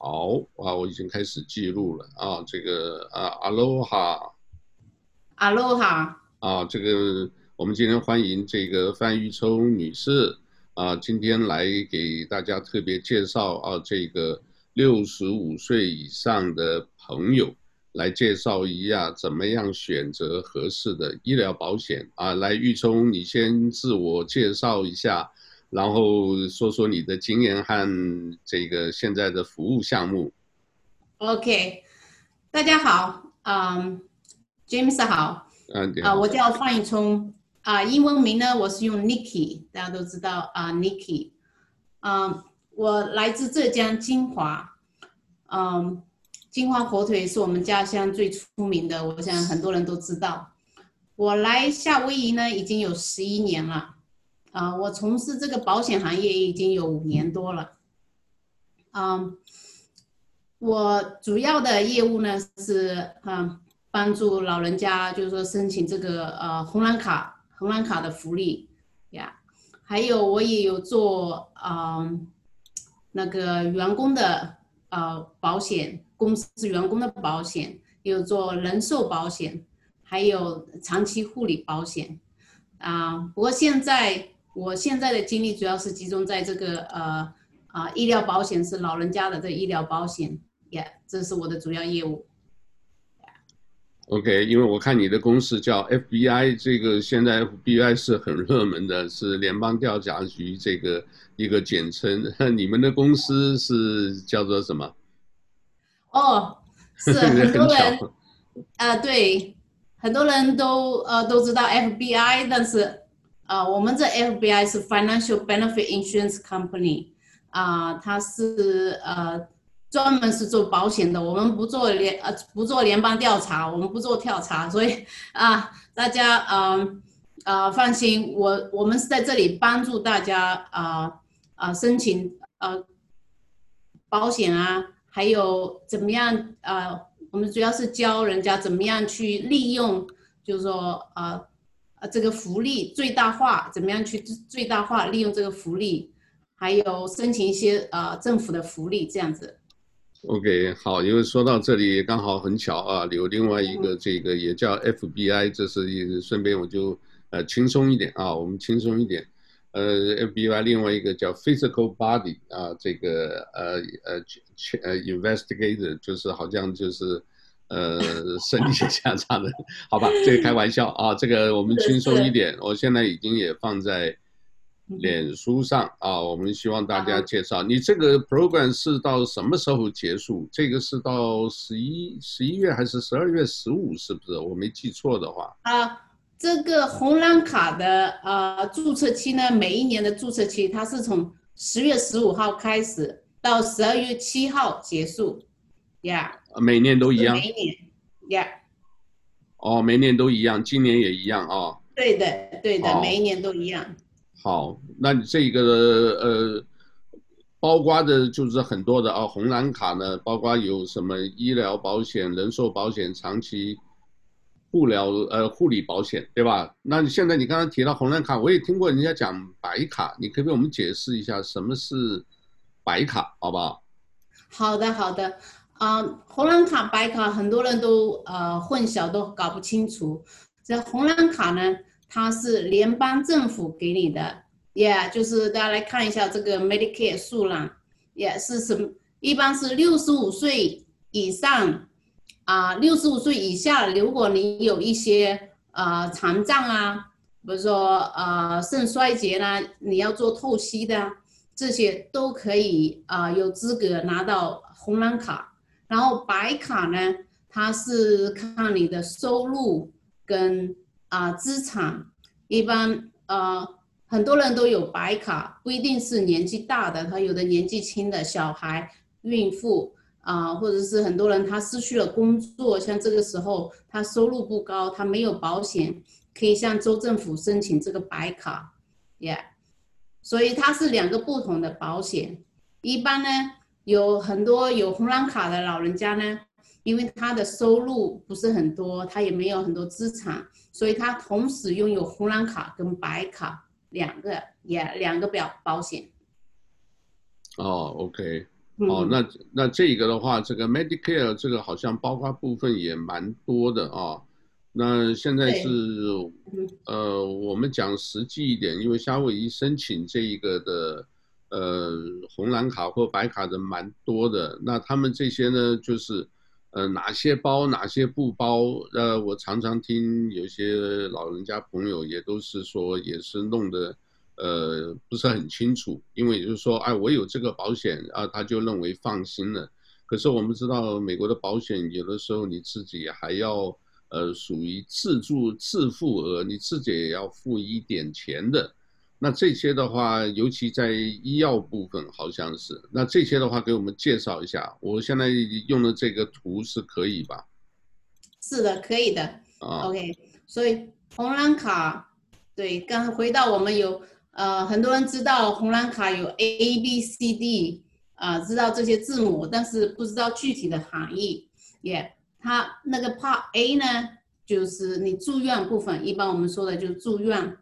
好啊，我已经开始记录了啊，这个啊，阿罗哈，阿罗哈啊，这个我们今天欢迎这个范玉聪女士啊，今天来给大家特别介绍啊，这个六十五岁以上的朋友来介绍一下怎么样选择合适的医疗保险啊，来玉聪，你先自我介绍一下。然后说说你的经验和这个现在的服务项目。OK，大家好，嗯，James 好，嗯，啊，我叫范玉聪，啊，英文名呢我是用 Nikki，大家都知道啊，Nikki，嗯，我来自浙江金华，嗯，金华火腿是我们家乡最出名的，我想很多人都知道。我来夏威夷呢已经有十一年了。啊，我从事这个保险行业已经有五年多了。嗯，我主要的业务呢是啊，帮助老人家，就是说申请这个呃红蓝卡，红蓝卡的福利呀。还有我也有做啊那个员工的呃保险，公司员工的保险，有做人寿保险，还有长期护理保险。啊，不过现在。我现在的精力主要是集中在这个呃啊医疗保险，是老人家的这医疗保险，也、yeah, 这是我的主要业务。OK，因为我看你的公司叫 FBI，这个现在 FBI 是很热门的，是联邦调查局这个一个简称。你们的公司是叫做什么？哦，是 很多人，呃，对，很多人都呃都知道 FBI，但是。啊我们这 FBI 是 Financial Benefit Insurance Company，啊、它是呃专门是做保险的，我们不做联呃不做联邦调查，我们不做调查，所以啊大家嗯啊、放心，我我们是在这里帮助大家啊啊、申请呃、保险啊，还有怎么样啊我们主要是教人家怎么样去利用，就是说啊。Uh, 啊，这个福利最大化，怎么样去最大化利用这个福利，还有申请一些啊、呃、政府的福利这样子。OK，好，因为说到这里刚好很巧啊，有另外一个这个也叫 FBI，这是顺便我就呃轻松一点啊，我们轻松一点，呃 FBI 另外一个叫 Physical Body 啊，这个呃呃呃 Investigator 就是好像就是。呃，身体 下差的，好吧，这个开玩笑啊，这个我们轻松一点。我现在已经也放在脸书上啊，我们希望大家介绍。你这个 program 是到什么时候结束？这个是到十一十一月还是十二月十五？是不是？我没记错的话。啊，这个红蓝卡的呃注册期呢，每一年的注册期它是从十月十五号开始到十二月七号结束。Yeah，每年都一样。每年，Yeah。哦，每年都一样，今年也一样啊、哦。对的，对的，每一年都一样。好，那你这个呃，包括的就是很多的啊，红蓝卡呢，包括有什么医疗保险、人寿保险、长期护疗呃护理保险，对吧？那你现在你刚刚提到红蓝卡，我也听过人家讲白卡，你可以给我们解释一下什么是白卡，好不好？好的，好的。啊红蓝卡、白卡，很多人都呃混淆，都搞不清楚。这红蓝卡呢，它是联邦政府给你的，Yeah，就是大家来看一下这个 Medicare 数量，Yeah，是什么？一般是六十五岁以上，啊，六十五岁以下，如果你有一些呃残障啊，比如说呃肾衰竭啦，你要做透析的，这些都可以啊、有资格拿到红蓝卡。然后白卡呢，它是看你的收入跟啊、资产，一般呃很多人都有白卡，不一定是年纪大的，他有的年纪轻的小孩、孕妇啊、或者是很多人他失去了工作，像这个时候他收入不高，他没有保险，可以向州政府申请这个白卡，Yeah，所以它是两个不同的保险，一般呢。有很多有红蓝卡的老人家呢，因为他的收入不是很多，他也没有很多资产，所以他同时拥有红蓝卡跟白卡两个，也两个表保险。哦，OK，哦，那那这个的话，这个 Medicare 这个好像包括部分也蛮多的啊。那现在是呃，我们讲实际一点，因为夏威夷申请这一个的呃红蓝卡或白卡的蛮多的。那他们这些呢，就是呃哪些包哪些不包？呃，我常常听有些老人家朋友也都是说，也是弄得。呃，不是很清楚，因为就是说，哎，我有这个保险啊，他就认为放心了。可是我们知道，美国的保险有的时候你自己还要，呃，属于自助自付额，你自己也要付一点钱的。那这些的话，尤其在医药部分，好像是。那这些的话，给我们介绍一下。我现在用的这个图是可以吧？是的，可以的。啊，OK。所以红蓝卡，对，刚回到我们有。呃，很多人知道红蓝卡有 A B C D，啊、呃，知道这些字母，但是不知道具体的含义。也、yeah，它那个 Part A 呢，就是你住院部分，一般我们说的就是住院，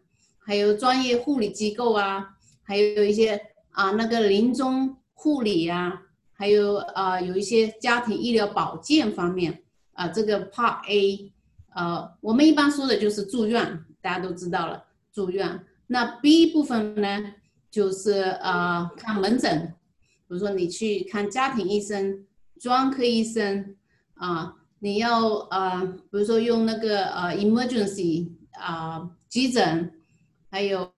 还有专业护理机构啊，还有一些啊、那个临终护理啊，还有啊、有一些家庭医疗保健方面啊、这个 Part A，呃，我们一般说的就是住院，大家都知道了，住院。那 B 部分呢，就是呃看门诊，比如说你去看家庭医生、专科医生啊、你要呃，比如说用那个呃 emergency 啊、急诊，还有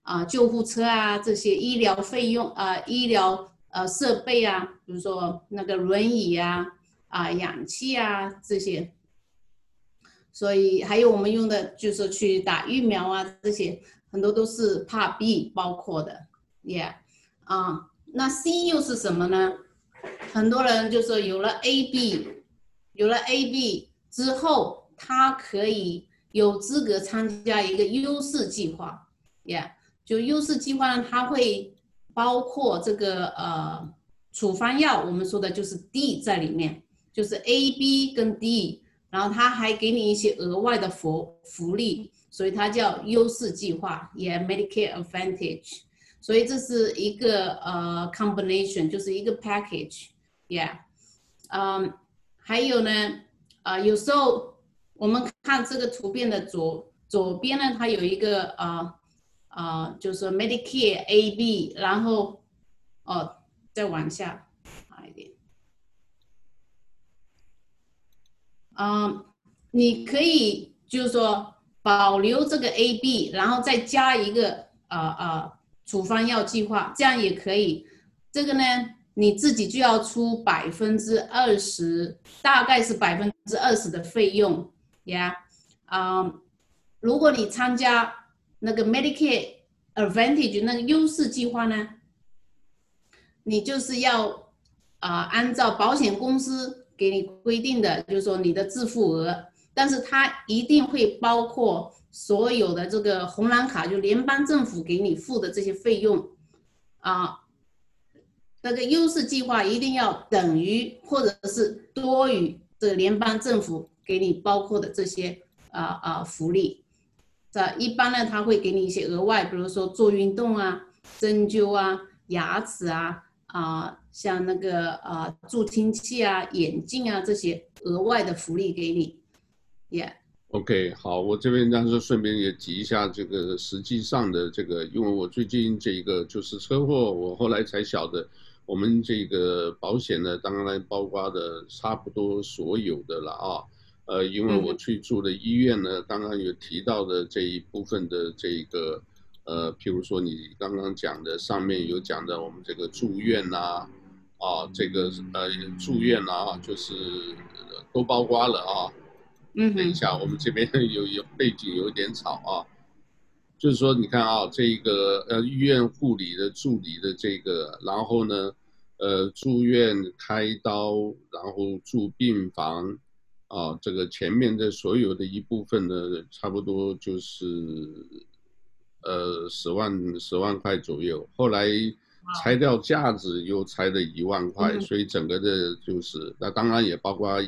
啊、救护车啊这些医疗费用啊、医疗呃设备啊，比如说那个轮椅啊啊、氧气啊这些，所以还有我们用的就是去打疫苗啊这些。很多都是 Part B 包括的，Yeah，啊，那 C 又是什么呢？很多人就说有了 AB，有了 AB 之后，他可以有资格参加一个优势计划，Yeah，就优势计划呢，它会包括这个呃处方药，我们说的就是 D 在里面，就是 AB 跟 D，然后他还给你一些额外的福福利。所以它叫优势计划，也、yeah, Medicare Advantage，所以这是一个呃、combination，就是一个 package，yeah，嗯，还有呢，啊、有时候我们看这个图片的左左边呢，它有一个啊啊就是 Medicare AB，然后哦、再往下好一点，嗯、你可以就是说。保留这个 A B，然后再加一个啊啊处方药计划，这样也可以。这个呢，你自己就要出百分之二十，大概是百分之二十的费用。Yeah? 嗯，如果你参加那个 Medicare Advantage 那个优势计划呢，你就是要啊、按照保险公司给你规定的，就是说你的自付额。但是它一定会包括所有的这个红蓝卡，就联邦政府给你付的这些费用，啊，那个优势计划一定要等于或者是多于这个联邦政府给你包括的这些啊啊福利，这一般呢，他会给你一些额外，比如说做运动啊、针灸啊、牙齿啊啊，像那个啊助听器啊、眼镜啊这些额外的福利给你。Yeah. OK，好，我这边当时顺便也提一下这个实际上的这个，因为我最近这一个就是车祸，我后来才晓得，我们这个保险呢，当然包括的差不多所有的了啊，呃，因为我去住的医院呢，刚刚有提到的这一部分的这个，呃，譬如说你刚刚讲的上面有讲的我们这个住院呐，啊，这个呃住院啊，就是都包括了啊。嗯，等一下，我们这边有有背景有点吵啊，就是说，你看啊，这个呃医院护理的助理的这个，然后呢，呃住院开刀，然后住病房，啊，这个前面的所有的一部分呢，差不多就是呃十万十万块左右，后来拆掉架子又拆了一万块，所以整个的就是，那当然也包括。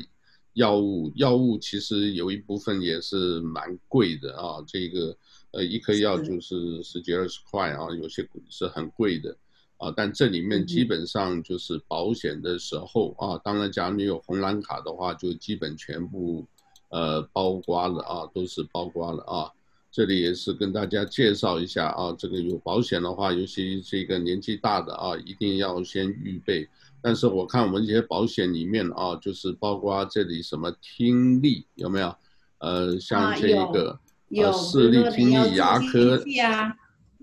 药物，药物其实有一部分也是蛮贵的啊，这个呃一颗药就是十几二十块啊，有些是很贵的。啊，但这里面基本上就是保险的时候啊，当然，假如你有红蓝卡的话，就基本全部呃包括了啊，都是包括了啊。这里也是跟大家介绍一下啊，这个有保险的话，尤其这个年纪大的啊，一定要先预备。但是我看我们这些保险里面啊，就是包括这里什么听力有没有？呃，像这个、啊、有，呃、视力、听力、牙科。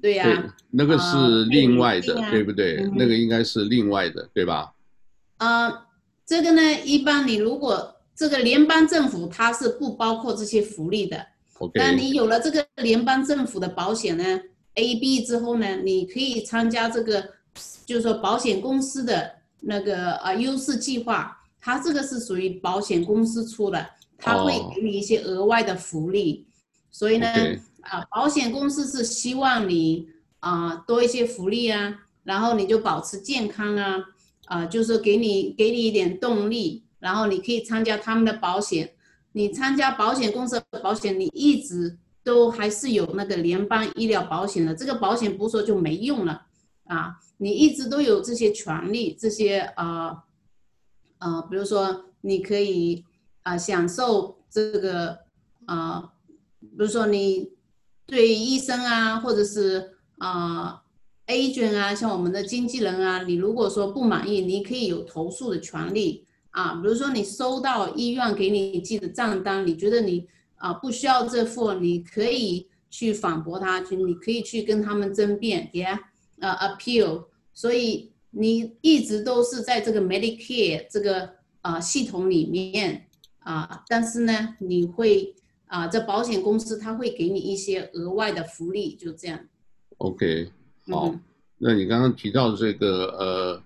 对呀、啊，那个是另外的，啊、对不对、嗯？那个应该是另外的，对吧？呃，这个呢，一般你如果这个联邦政府它是不包括这些福利的。OK。但你有了这个联邦政府的保险呢，A、B 之后呢，你可以参加这个，就是说保险公司的那个呃优势计划，它这个是属于保险公司出的，它会给你一些额外的福利，哦、所以呢。啊，保险公司是希望你啊多一些福利啊，然后你就保持健康啊，啊，就是给你给你一点动力，然后你可以参加他们的保险。你参加保险公司的保险，你一直都还是有那个联邦医疗保险的，这个保险不说就没用了啊，你一直都有这些权利，这些啊啊，比如说你可以啊享受这个啊，比如说你。对医生啊，或者是啊、agent 啊，像我们的经纪人啊，你如果说不满意，你可以有投诉的权利啊。比如说你收到医院给你寄的账单，你觉得你啊不需要这付，你可以去反驳他，去你可以去跟他们争辩，yeah，呃、appeal。所以你一直都是在这个 Medicare 这个啊系统里面啊，但是呢，你会。啊，这保险公司他会给你一些额外的福利，就这样。OK，好，嗯、那你刚刚提到这个呃，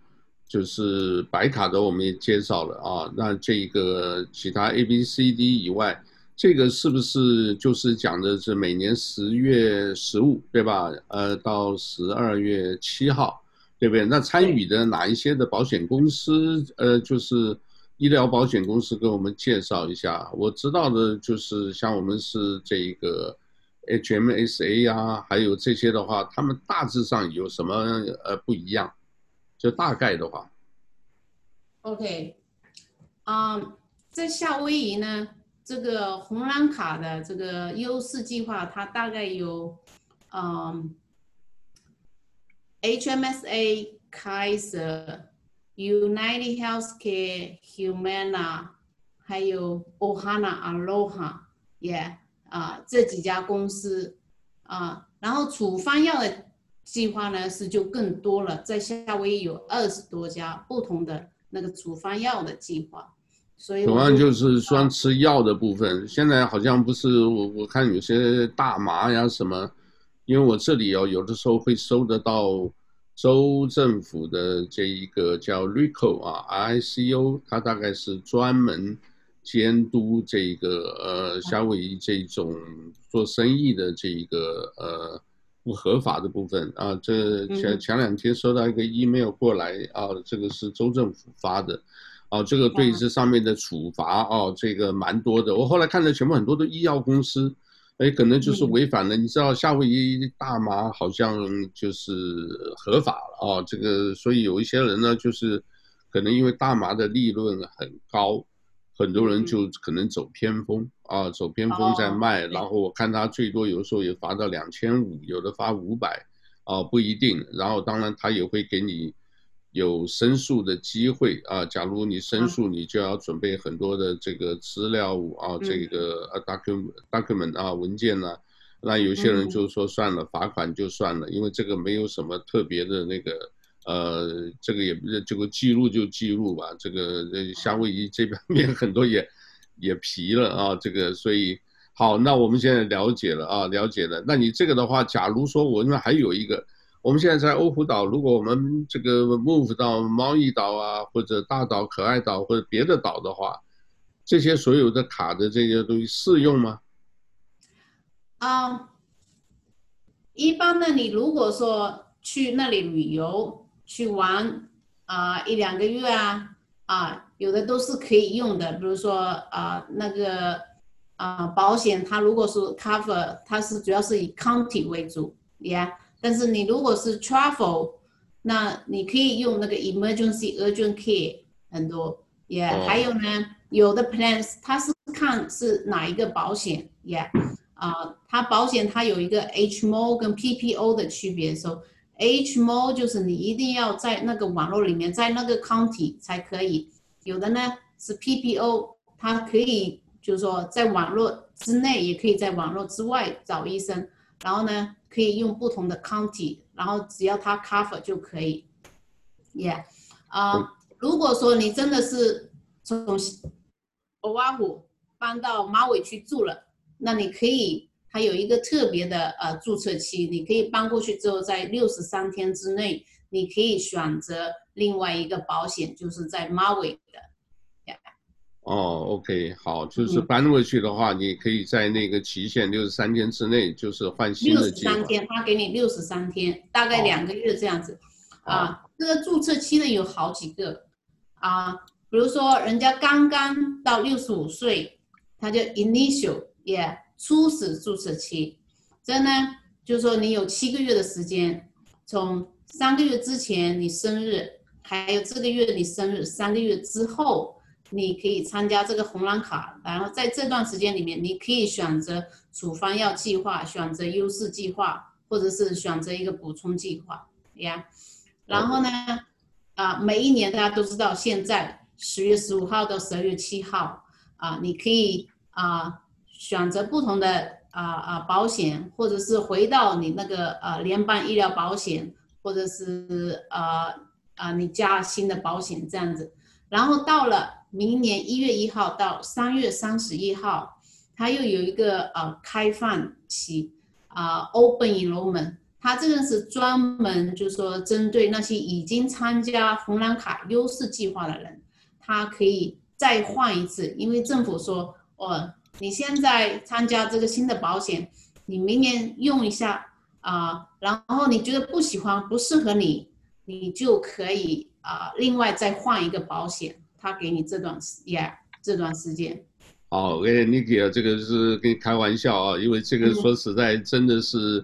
就是白卡的，我们也介绍了啊。那这个其他 A、B、C、D 以外，这个是不是就是讲的是每年十月十五，对吧？呃，到十二月七号，对不对？那参与的哪一些的保险公司？呃，就是。医疗保险公司给我们介绍一下，我知道的就是像我们是这一个 HMSA 啊，还有这些的话，他们大致上有什么呃不一样？就大概的话。OK，啊、在夏威夷呢，这个红蓝卡的这个优势计划，它大概有嗯、，HMSA、Kaiser。United Healthcare、Humana，还有 Ohana、Aloha，yeah，啊，这几家公司啊，然后处方药的计划呢是就更多了，在夏威夷有二十多家不同的那个处方药的计划，所以主要就是说吃药的部分，现在好像不是我我看有些大麻呀什么，因为我这里哦有的时候会收得到。州政府的这一个叫 RICO 啊，RICO，它大概是专门监督这个呃夏威夷这种做生意的这一个呃不合法的部分啊。这前前两天收到一个 email 过来啊，这个是州政府发的，啊，这个对这上面的处罚啊，这个蛮多的。我后来看了全部很多的医药公司。哎，可能就是违反了。你知道夏威夷大麻好像就是合法了啊，这个所以有一些人呢，就是可能因为大麻的利润很高，很多人就可能走偏锋啊，走偏锋在卖。然后我看他最多有时候也罚到两千五，有的罚五百，啊，不一定。然后当然他也会给你。有申诉的机会啊！假如你申诉，你就要准备很多的这个资料啊，这个啊 document document 啊文件呢、啊。那有些人就说算了，罚款就算了，因为这个没有什么特别的那个呃，这个也这个记录就记录吧。这个夏威夷这边面很多也也皮了啊，这个所以好，那我们现在了解了啊，了解了。那你这个的话，假如说我那还有一个。我们现在在欧胡岛，如果我们这个 move 到猫翼岛啊，或者大岛、可爱岛或者别的岛的话，这些所有的卡的这些东西适用吗？啊、一般的，你如果说去那里旅游去玩啊、一两个月啊啊，有的都是可以用的，比如说啊、那个啊、保险，它如果是 cover，它是主要是以 county 为主，yeah。但是你如果是 travel，那你可以用那个 emergency urgent care 很多，也、yeah, 哦、还有呢，有的 plans 它是看是哪一个保险，也、啊、呃，它保险它有一个 HMO 跟 PPO 的区别，说、so, HMO 就是你一定要在那个网络里面，在那个 county 才可以，有的呢是 PPO，它可以就是说在网络之内，也可以在网络之外找医生，然后呢可以用不同的 county。然后只要它 cover 就可以，yeah，啊、uh, 嗯，如果说你真的是从欧瓦湖搬到马尾去住了，那你可以，它有一个特别的呃注册期，你可以搬过去之后，在六十三天之内，你可以选择另外一个保险，就是在马尾的。哦，OK，好，就是搬回去的话，嗯、你可以在那个期限六十三天之内，就是换新的计划。六十三天，他给你六十三天，大概两个月这样子。啊，这个注册期呢有好几个啊，比如说人家刚刚到六十五岁，他就 initial，也、yeah, 初始注册期。这呢，就是说你有七个月的时间，从三个月之前你生日，还有这个月你生日三个月之后。你可以参加这个红蓝卡，然后在这段时间里面，你可以选择处方药计划、选择优势计划，或者是选择一个补充计划，呀。然后呢，啊，每一年大家都知道，现在十月十五号到十二月七号，啊，你可以啊选择不同的啊啊保险，或者是回到你那个呃联邦医疗保险，或者是呃啊你加新的保险这样子，然后到了。明年一月一号到三月三十一号，它又有一个呃开放期啊、呃、，Open Enrollment，它这个是专门就是说针对那些已经参加红蓝卡优势计划的人，他可以再换一次，因为政府说哦，你现在参加这个新的保险，你明年用一下啊、然后你觉得不喜欢不适合你，你就可以啊、另外再换一个保险。他给你这段时，yeah, 这段时间。哦，哎，Nikki 啊，这个是跟你开玩笑啊，因为这个说实在真的是，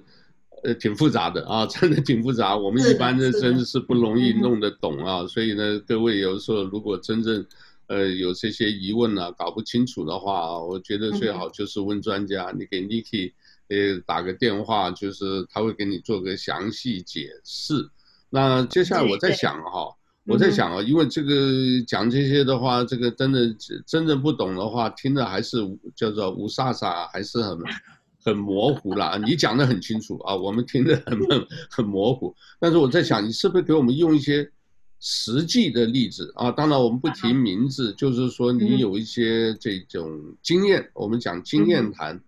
呃，挺复杂的啊，真的挺复杂。我们一般的真的是不容易弄得懂啊，所以呢，各位有时候如果真正，呃，有这些疑问啊，搞不清楚的话，我觉得最好就是问专家，你给 Nikki 呃打个电话，就是他会给你做个详细解释。那接下来我在想哈。我在想啊，因为这个讲这些的话，这个真的真正不懂的话，听的还是叫做雾煞煞，还是很很模糊啦。你讲的很清楚啊，我们听得很 很模糊。但是我在想，你是不是给我们用一些实际的例子啊？当然我们不提名字，就是说你有一些这种经验，我们讲经验谈，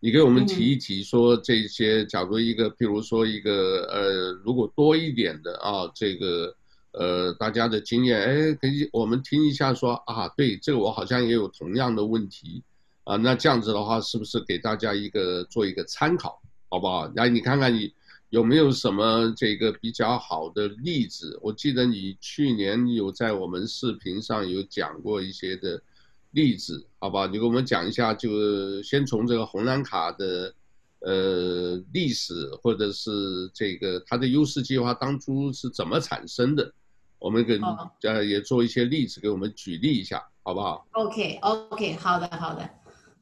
你给我们提一提，说这些，假如一个，譬如说一个呃，如果多一点的啊，这个。呃，大家的经验，哎，可以我们听一下说，啊，对，这个我好像也有同样的问题，啊，那这样子的话，是不是给大家一个做一个参考，好不好？来，你看看你有没有什么这个比较好的例子？我记得你去年有在我们视频上有讲过一些的例子，好不好？你给我们讲一下，就先从这个红蓝卡的呃历史，或者是这个它的优势计划当初是怎么产生的？我们给呃也做一些例子，给我们举例一下，好不好？OK OK，好的好的。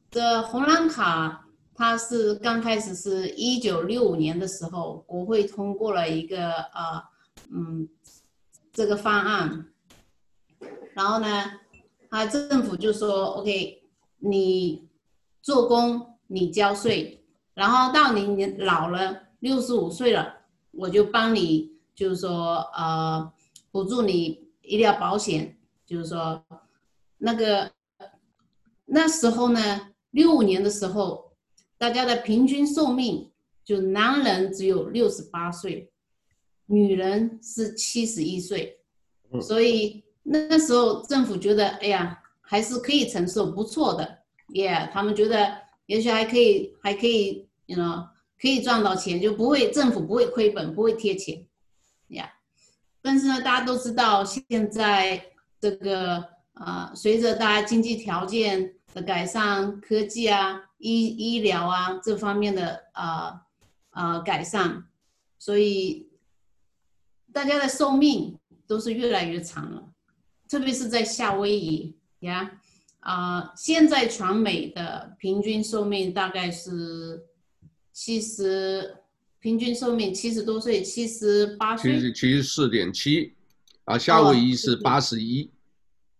这红蓝卡它是刚开始是一九六五年的时候，国会通过了一个呃嗯这个方案，然后呢，他政府就说 OK，你做工你交税，然后到你你老了六十五岁了，我就帮你就是说呃。补助你医疗保险，就是说，那个那时候呢，六五年的时候，大家的平均寿命就男人只有六十八岁，女人是七十一岁，所以那时候政府觉得，哎呀，还是可以承受，不错的，耶、yeah，他们觉得也许还可以，还可以，你知道，可以赚到钱，就不会政府不会亏本，不会贴钱，呀、yeah。但是呢，大家都知道，现在这个呃，随着大家经济条件的改善，科技啊、医医疗啊这方面的呃呃改善，所以大家的寿命都是越来越长了，特别是在夏威夷呀，啊、现在全美的平均寿命大概是七十，平均寿命七十多岁，七十八岁，七十七十四点七，啊，夏威夷是八十一。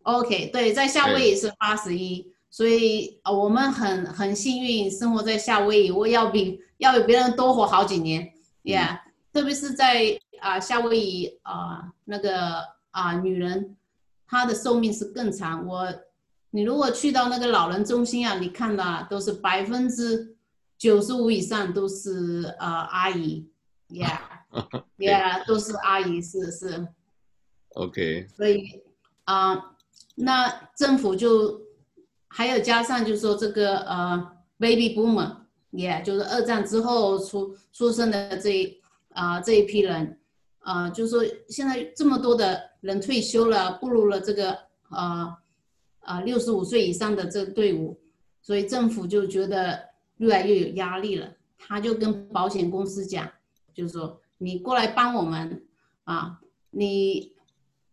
OK，对，在夏威夷是八十一，所以啊，我们很很幸运生活在夏威夷，我要比要比别人多活好几年，Yeah，、嗯、特别是在啊夏威夷啊那个啊女人，她的寿命是更长。我，你如果去到那个老人中心啊，你看到都是百分之九十五以上都是呃阿姨，Yeah，Yeah，都是阿姨，是是。OK。所以啊。那政府就还有加上，就是说这个呃，baby boomer，也、yeah, 就是二战之后出出生的这一啊、呃、这一批人，啊、呃，就是说现在这么多的人退休了，步入了这个呃啊六十五岁以上的这个队伍，所以政府就觉得越来越有压力了，他就跟保险公司讲，就是说你过来帮我们啊，你。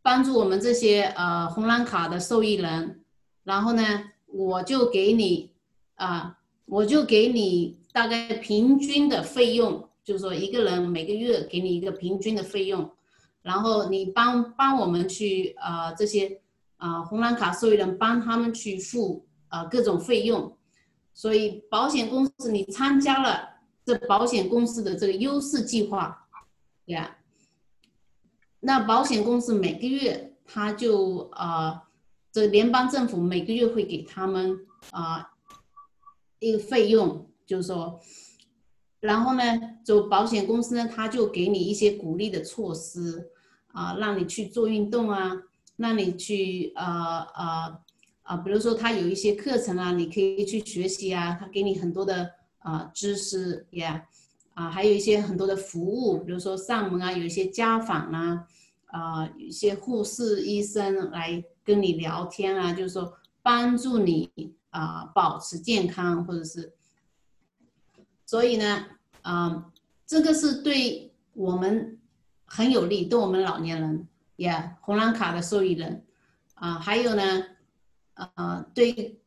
帮助我们这些呃红蓝卡的受益人，然后呢，我就给你啊、我就给你大概平均的费用，就是说一个人每个月给你一个平均的费用，然后你帮帮我们去啊、呃、这些啊、红蓝卡受益人帮他们去付啊、各种费用，所以保险公司你参加了这保险公司的这个优势计划，对呀。那保险公司每个月，他就啊、这联邦政府每个月会给他们啊、一个费用，就是说，然后呢，就保险公司呢，他就给你一些鼓励的措施啊、让你去做运动啊，让你去啊啊啊，比如说他有一些课程啊，你可以去学习啊，他给你很多的啊、知识也。啊，还有一些很多的服务，比如说上门啊，有一些家访啊，啊，一些护士、医生来跟你聊天啊，就是说帮助你啊保持健康，或者是，所以呢，啊，这个是对我们很有利，对我们老年人，也、红蓝卡的受益人，啊，还有呢，啊，对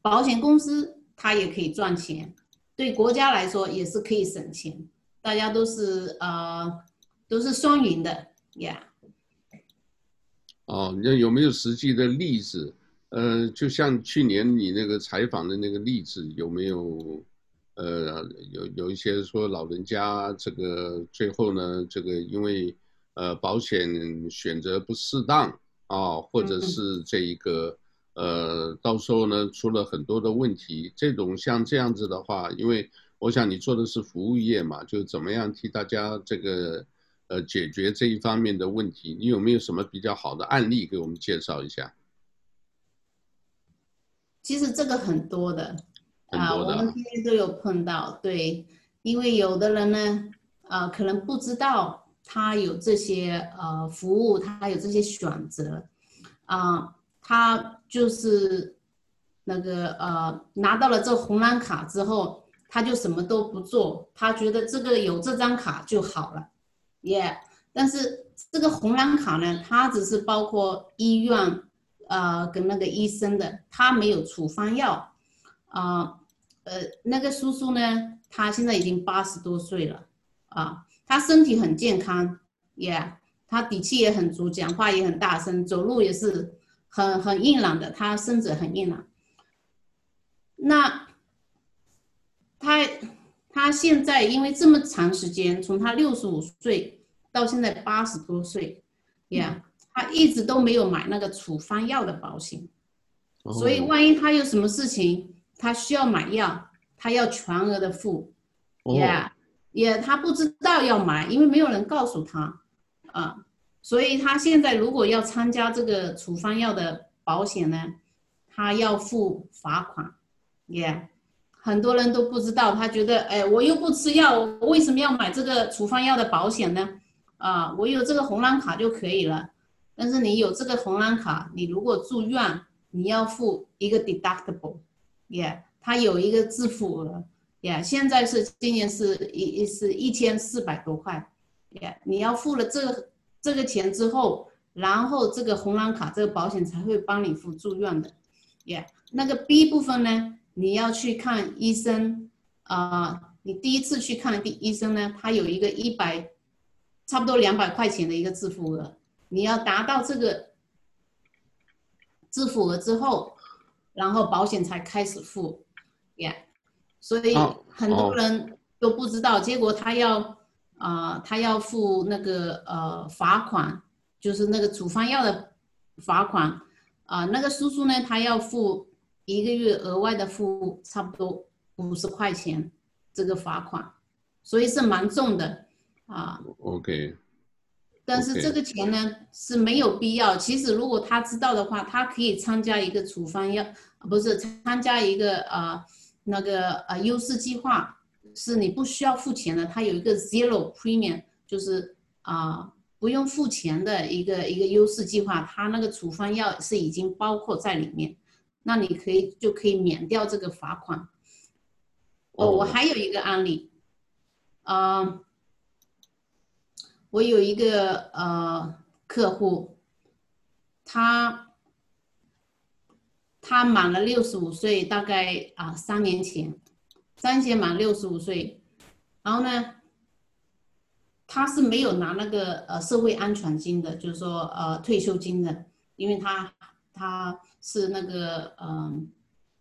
保险公司，它也可以赚钱。对国家来说也是可以省钱，大家都是呃都是双赢的呀。Yeah. 哦，那有没有实际的例子？呃，就像去年你那个采访的那个例子，有没有？呃，有有一些说老人家这个最后呢，这个因为呃保险选择不适当啊、哦，或者是这一个。嗯呃，到时候呢，出了很多的问题。这种像这样子的话，因为我想你做的是服务业嘛，就怎么样替大家这个呃解决这一方面的问题。你有没有什么比较好的案例给我们介绍一下？其实这个很多的，啊，我们今天都有碰到。对，因为有的人呢，啊，可能不知道他有这些呃服务，他有这些选择，啊。他就是那个呃，拿到了这红蓝卡之后，他就什么都不做，他觉得这个有这张卡就好了，耶、但是这个红蓝卡呢，它只是包括医院呃跟那个医生的，他没有处方药啊。呃，那个叔叔呢，他现在已经八十多岁了啊，他身体很健康，耶、他底气也很足，讲话也很大声，走路也是。很很硬朗的，他身子很硬朗。那他他现在因为这么长时间，从他六十五岁到现在八十多岁，呀、yeah，他一直都没有买那个处方药的保险，所以万一他有什么事情，他需要买药，他要全额的付，呀，也他不知道要买，因为没有人告诉他，啊。所以他现在如果要参加这个处方药的保险呢，他要付罚款，也、yeah. 很多人都不知道，他觉得，哎，我又不吃药，我为什么要买这个处方药的保险呢？啊，我有这个红蓝卡就可以了。但是你有这个红蓝卡，你如果住院，你要付一个 deductible，也、yeah.，它有一个自付额，也、yeah.，现在是今年是一是一千四百多块，也、yeah.，你要付了这个。这个钱之后，然后这个红蓝卡这个保险才会帮你付住院的。耶、yeah，那个 B 部分呢，你要去看医生啊、呃，你第一次去看第医生呢，他有一个一百，差不多两百块钱的一个自付额，你要达到这个自付额之后，然后保险才开始付。耶、yeah，所以很多人都不知道，结果他要。啊、呃，他要付那个呃罚款，就是那个处方药的罚款啊、呃。那个叔叔呢，他要付一个月额外的付差不多五十块钱这个罚款，所以是蛮重的啊。OK。但是这个钱呢.是没有必要。其实如果他知道的话，他可以参加一个处方药，不是参加一个呃那个呃优势计划。是你不需要付钱的，它有一个 zero premium，就是啊、呃、不用付钱的一个一个优势计划，它那个处方药是已经包括在里面，那你可以就可以免掉这个罚款。哦，我还有一个案例，啊、呃，我有一个呃客户，他他满了六十五岁，大概啊、呃、三年前。三年满六十五岁，然后呢，他是没有拿那个呃社会安全金的，就是说呃退休金的，因为他他是那个嗯、呃、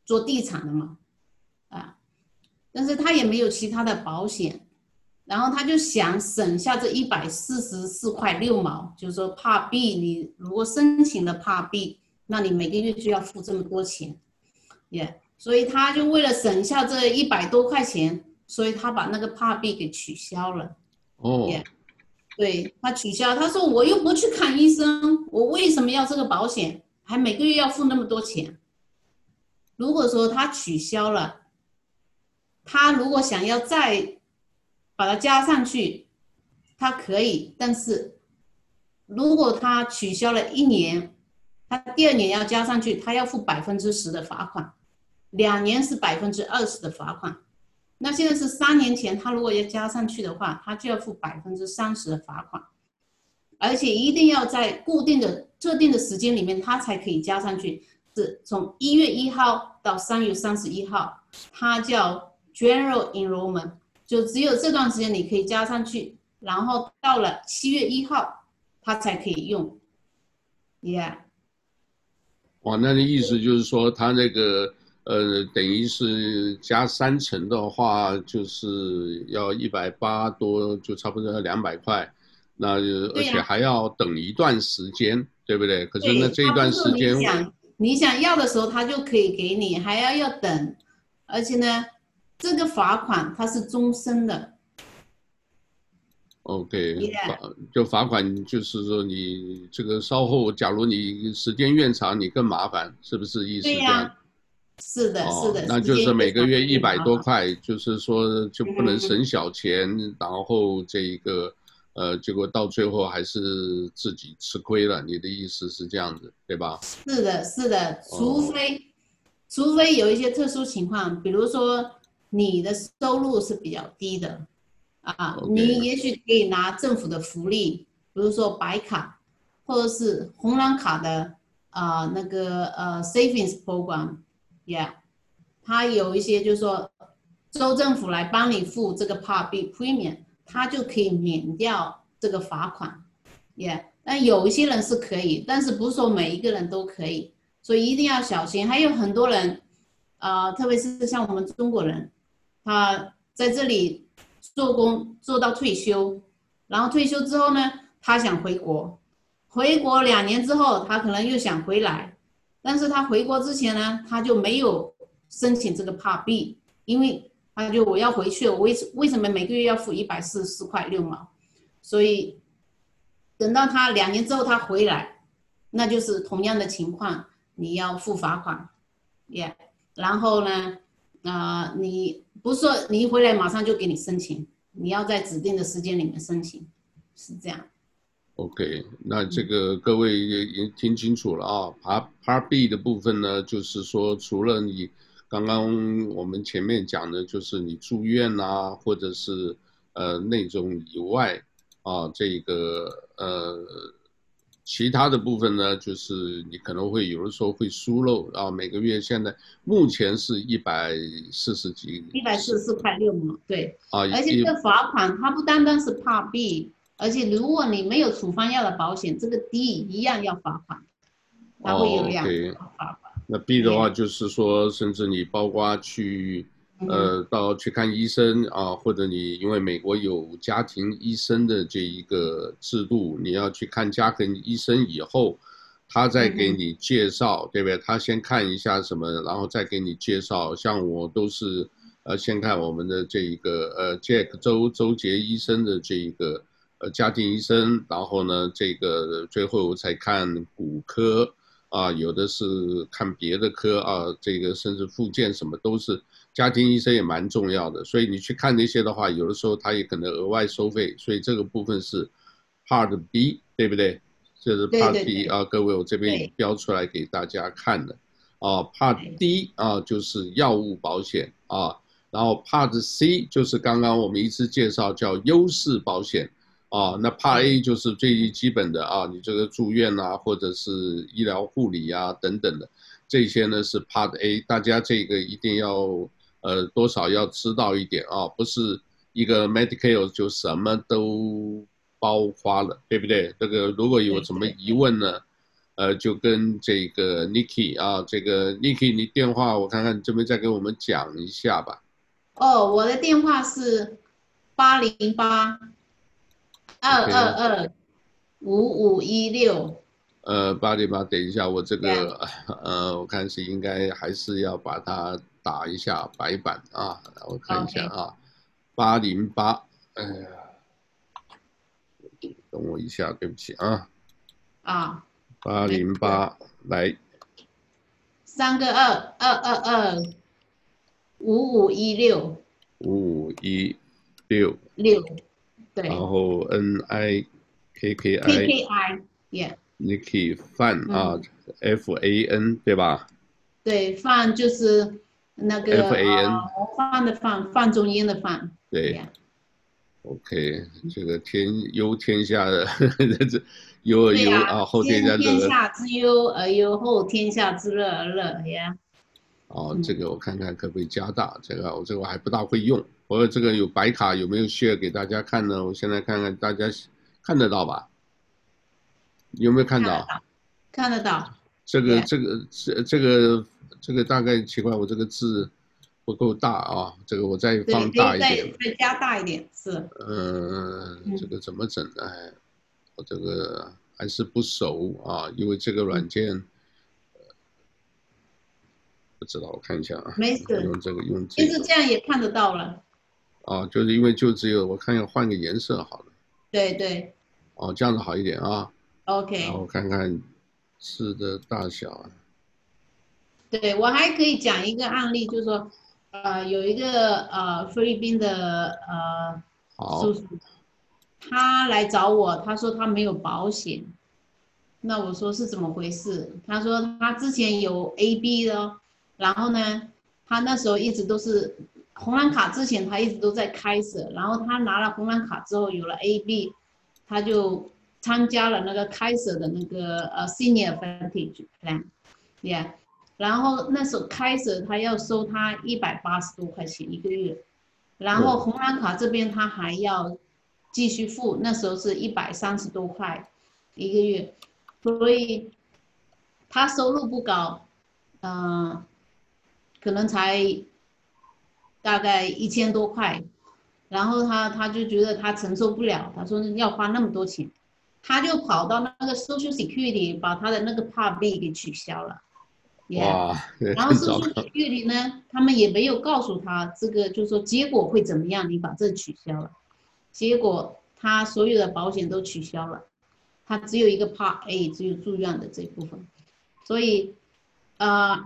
做地产的嘛，啊，但是他也没有其他的保险，然后他就想省下这一百四十四块六毛，就是说怕币，你如果申请了怕币，那你每个月就要付这么多钱，也、所以他就为了省下这一百多块钱，所以他把那个 Part B 给取消了。哦、oh.，对，他取消，他说我又不去看医生，我为什么要这个保险？还每个月要付那么多钱？如果说他取消了，他如果想要再把它加上去，他可以，但是如果他取消了一年，他第二年要加上去，他要付百分之十的罚款。两年是百分之二十的罚款，那现在是三年前，他如果要加上去的话，他就要付百分之三十的罚款，而且一定要在固定的特定的时间里面，他才可以加上去。是从一月一号到三月三十一号，它叫 General Enrollment，就只有这段时间你可以加上去，然后到了七月一号，它才可以用。Yeah。哇，那的意思就是说，他那个。呃，等于是加三成的话，就是要一百八多，就差不多要两百块。那而且还要等一段时间，对，啊、不对？可是那这一段时间，你想你想要的时候，他就可以给你，还要要等。而且呢，这个罚款它是终身的。OK，罚就罚款，就是说你这个稍后，假如你时间越长，你更麻烦，是不是意思这样？是的，是的，那就是每个月一百多块，就是说就不能省小钱，嗯、然后这一个，呃，结果到最后还是自己吃亏了。你的意思是这样子，对吧？是的，是的，除非、哦，除非有一些特殊情况，比如说你的收入是比较低的，啊你也许可以拿政府的福利，比如说白卡，或者是红蓝卡的啊、呃，那个呃 savings program。Yeah，他有一些就是说，州政府来帮你付这个 Part B Premium，他就可以免掉这个罚款。Yeah，但有一些人是可以，但是不是说每一个人都可以，所以一定要小心。还有很多人，啊、特别是像我们中国人，他在这里做工做到退休，然后退休之后呢，他想回国，回国两年之后，他可能又想回来。但是他回国之前呢，他就没有申请这个 Part B，因为他就我要回去，我为为什么每个月要付一百四十四块六毛？所以等到他两年之后他回来，那就是同样的情况，你要付罚款，耶、yeah。然后呢，啊、你不是说你一回来马上就给你申请，你要在指定的时间里面申请，是这样。OK，那这个各位也也听清楚了啊。Part Part B 的部分呢，就是说除了你刚刚我们前面讲的，就是你住院啊，或者是呃那种以外，啊，这个呃，其他的部分呢，就是你可能会有的时候会疏漏啊。每个月现在目前是一百四十几，一百四十四块六嘛，对。啊，而且这个罚款它不单单是 Part B，而且如果你没有处方药的保险，这个 D 一样要罚款，它会有两个罚款。那 B 的话就是说，甚至你包括去，呃，到去看医生啊，或者你因为美国有家庭医生的这一个制度，你要去看家庭医生以后，他再给你介绍，对不对？他先看一下什么，然后再给你介绍。像我都是，呃，先看我们的这一个呃，Jack 周周杰医生的这一个呃家庭医生，然后呢，这个最后才看骨科。啊，有的是看别的科啊，这个甚至复健什么都是，家庭医生也蛮重要的。所以你去看那些的话，有的时候他也可能额外收费。所以这个部分是 Part B，对不对？这是 Part B 对对对啊，各位我这边也标出来给大家看的。啊，Part D 啊就是药物保险啊，然后 Part C 就是刚刚我们一直介绍叫优势保险。啊，那 Part A 就是最基本的啊，你这个住院啊，或者是医疗护理啊等等的，这些呢是 Part A，大家这个一定要呃多少要知道一点啊，不是一个 Medicare 就什么都包括了，对不对？这个如果有什么疑问呢，呃，就跟这个 Nikki 啊，这个 Nikki 你电话我看看你这边再给我们讲一下吧。哦，我的电话是八零八。二二二五五一六，呃，八零八，等一下，我这个 呃，我看是应该还是要把它打一下白板啊，我看一下啊，八零八，哎呀，等我一下，对不起啊，啊，八零八来，三个二二二二五五一六，五五一六。六。对，然后 N I K K I K K I，Yeah，Nikki Fan 啊，F A N 对吧？对，范就是那个 F A N，范的范，范仲淹的范。对，OK，这个天忧天下的这忧而忧啊，后天下天下之忧而忧，后天下之乐而乐呀。哦，这个我看看可不可以加大，这个我这个我还不大会用。我这个有白卡，有没有 share 给大家看呢？我现在看看大家看得到吧？有没有看到？看得到。这个这个这这个这个大概奇怪，我这个字不够大啊。这个我再放大一点。再再加大一点是。嗯，这个怎么整？哎，我这个还是不熟啊，因为这个软件。不知道，我看一下啊。没事。用这个用。这个其实这样也看得到了。啊，就是因为就只有我看要换个颜色好了。对对。哦，这样子好一点啊。OK。然后看看字的大小啊。对，我还可以讲一个案例，就是说，呃，有一个呃菲律宾的呃叔叔，他来找我，他说他没有保险。那我说是怎么回事？他说他之前有 AB 的，然后呢，他那时候一直都是。红蓝卡之前他一直都在开设，然后他拿了红蓝卡之后有了 AB，他就参加了那个开设的那个呃 Senior Advantage Plan，yeah，然后那时候开设他要收他一百八十多块钱一个月，然后红蓝卡这边他还要继续付，那时候是一百三十多块一个月，所以他收入不高，嗯、可能才。大概一千多块，然后他他就觉得他承受不了，他说要花那么多钱，他就跑到那个 Social Security 把他的那个 Part B 给取消了。哇！然后 Social Security 呢，他们也没有告诉他这个，就是说结果会怎么样，你把这取消了，结果他所有的保险都取消了，他只有一个 Part A，只有住院的这一部分，所以呃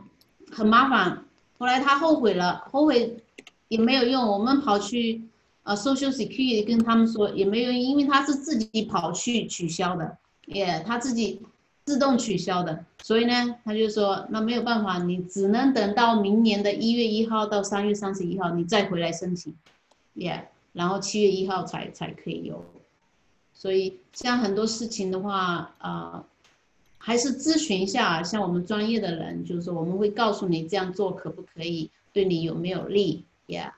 很麻烦。后来他后悔了，后悔。也没有用，我们跑去，呃，Social Security 跟他们说也没有用，因为他是自己跑去取消的，也他自己自动取消的，所以呢，他就说那没有办法，你只能等到明年的一月一号到三月三十一号你再回来申请，也，然后七月一号才才可以有，所以像很多事情的话，呃，还是咨询一下，像我们专业的人，就是说我们会告诉你这样做可不可以，对你有没有利。，Yeah。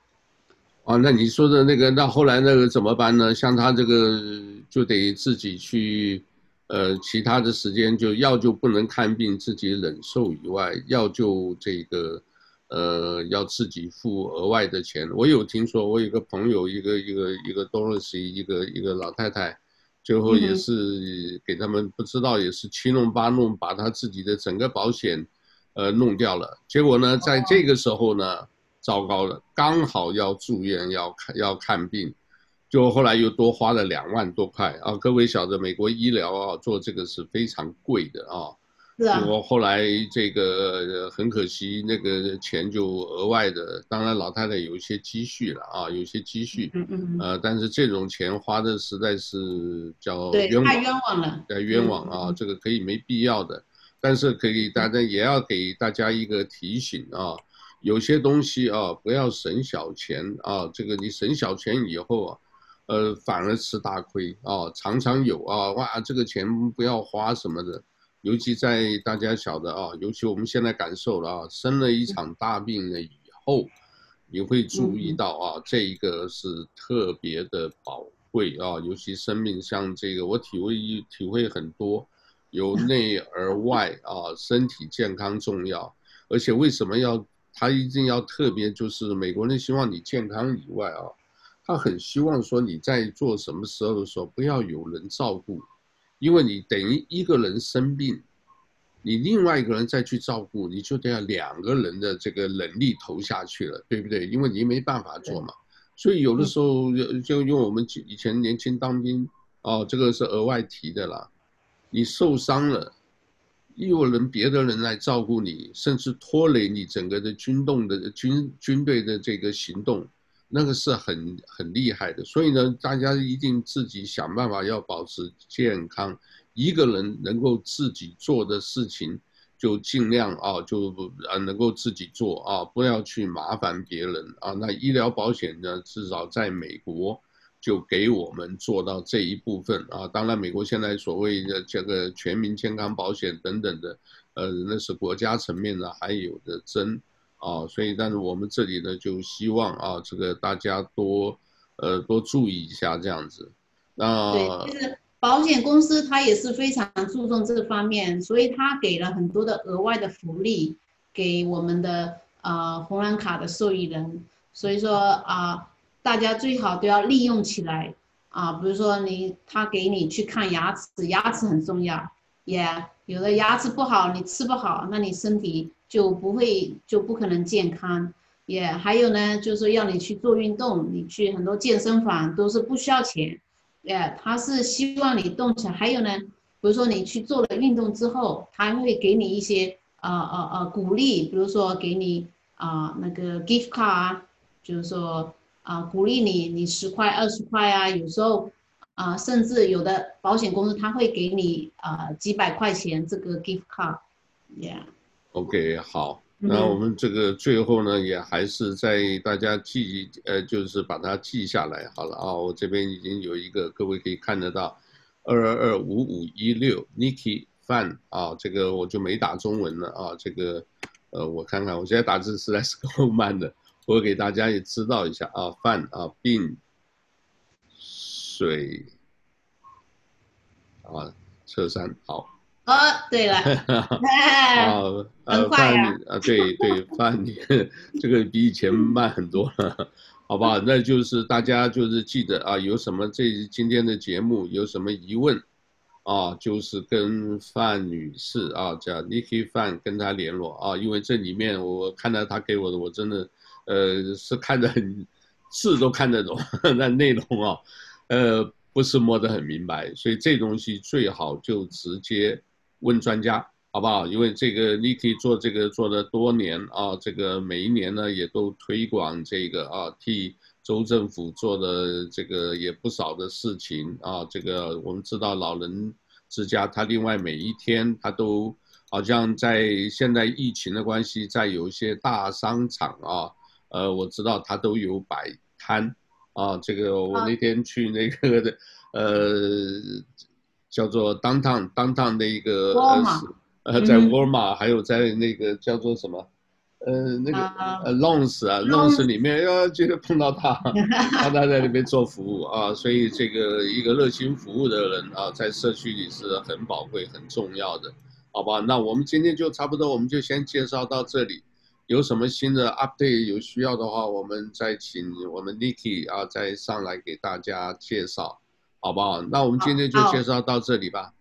哦，那你说的那个，那后来那个怎么办呢？像他这个就得自己去，呃，其他的时间就药就不能看病自己忍受以外，药就这个。呃，要自己付额外的钱。我有听说，我有个朋友，一个一个一个 Dorothy，一个一个老太太，最后也是给他们不知道，也是七弄八弄，把他自己的整个保险，呃，弄掉了。结果呢，在这个时候呢，糟糕了，刚好要住院，要看要看病，就后来又多花了两万多块。啊！各位晓得，美国医疗啊，做这个是非常贵的啊。我后来这个很可惜，那个钱就额外的，当然老太太有一些积蓄了啊，有些积蓄，嗯嗯呃，但是这种钱花的实在是叫冤枉，太冤枉了，太冤枉啊，这个可以没必要的，但是可以大家也要给大家一个提醒啊，有些东西啊不要省小钱啊，这个你省小钱以后啊，呃反而吃大亏啊，常常有啊，哇这个钱不要花什么的。尤其在大家晓得啊，尤其我们现在感受了啊，生了一场大病了以后，你会注意到啊，这一个是特别的宝贵啊，尤其生命像这个，我体会体会很多，由内而外啊，身体健康重要，而且为什么要他一定要特别，就是美国人希望你健康以外啊，他很希望说你在做什么时候的时候不要有人照顾。因为你等于一个人生病，你另外一个人再去照顾，你就得要两个人的这个能力投下去了，对不对？因为你没办法做嘛，所以有的时候就用我们以前年轻当兵，哦，这个是额外提的啦。你受伤了，又有人别的人来照顾你，甚至拖累你整个的军动的军军队的这个行动。那个是很很厉害的，所以呢，大家一定自己想办法要保持健康。一个人能够自己做的事情，就尽量啊，就啊能够自己做啊，不要去麻烦别人啊。那医疗保险呢，至少在美国就给我们做到这一部分啊。当然，美国现在所谓的这个全民健康保险等等的，呃，那是国家层面的，还有的争。啊，所以但是我们这里呢，就希望啊，这个大家多，呃，多注意一下这样子。那对，就是保险公司它也是非常注重这方面，所以它给了很多的额外的福利给我们的呃红蓝卡的受益人。所以说啊、大家最好都要利用起来啊。比如说你他给你去看牙齿，牙齿很重要，也、有的牙齿不好，你吃不好，那你身体。就不会就不可能健康，也、还有呢，就是要你去做运动，你去很多健身房都是不需要钱，也、他是希望你动起来。还有呢，比如说你去做了运动之后，他会给你一些呃呃呃鼓励，比如说给你啊、那个 gift card 啊，就是说啊、呃、鼓励你，你十块二十块啊，有时候啊、呃、甚至有的保险公司他会给你啊、呃、几百块钱这个 gift card，yeah。OK，好，那我们这个最后呢，也还是在大家记，呃，就是把它记下来好了啊。我这边已经有一个，各位可以看得到，二二二五五一六，Nikki Fan 啊，这个我就没打中文了啊。这个，呃，我看看，我现在打字实在是够慢的，我给大家也知道一下啊，Fan 啊，病水啊，车山好。哦，对了，啊，很快啊，啊，对对，翻你 这个比以前慢很多了，好吧？那就是大家就是记得啊，有什么这今天的节目有什么疑问啊，就是跟范女士啊，叫 Nikki 范跟她联络啊，因为这里面我看到她给我的，我真的呃是看得很字都看得懂，那内容啊，呃不是摸得很明白，所以这东西最好就直接。问专家好不好？因为这个你可以做这个做了多年啊，这个每一年呢也都推广这个啊，替州政府做的这个也不少的事情啊。这个我们知道老人之家，他另外每一天他都好像在现在疫情的关系，在有一些大商场啊，呃，我知道他都有摆摊啊。这个我那天去那个的。呃，叫做 downtown downtown 的一个呃，在沃尔玛，还有在那个叫做什么，呃，那个呃 Lawrence 啊 Lawrence 里面，要记得碰到他，他他在那边做服务啊，所以这个一个热心服务的人啊，在社区里是很宝贵、很重要的，好吧？那我们今天就差不多，我们就先介绍到这里。有什么新的 update 有需要的话，我们再请我们 Nikki 啊再上来给大家介绍，好不好？那我们今天就介绍到这里吧。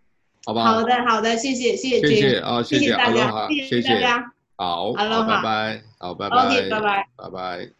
好不，好好的，好的，谢谢，谢谢，谢谢啊，谢谢大家，谢谢大家，谢谢，好，好，拜拜，好，拜拜，拜拜，拜拜。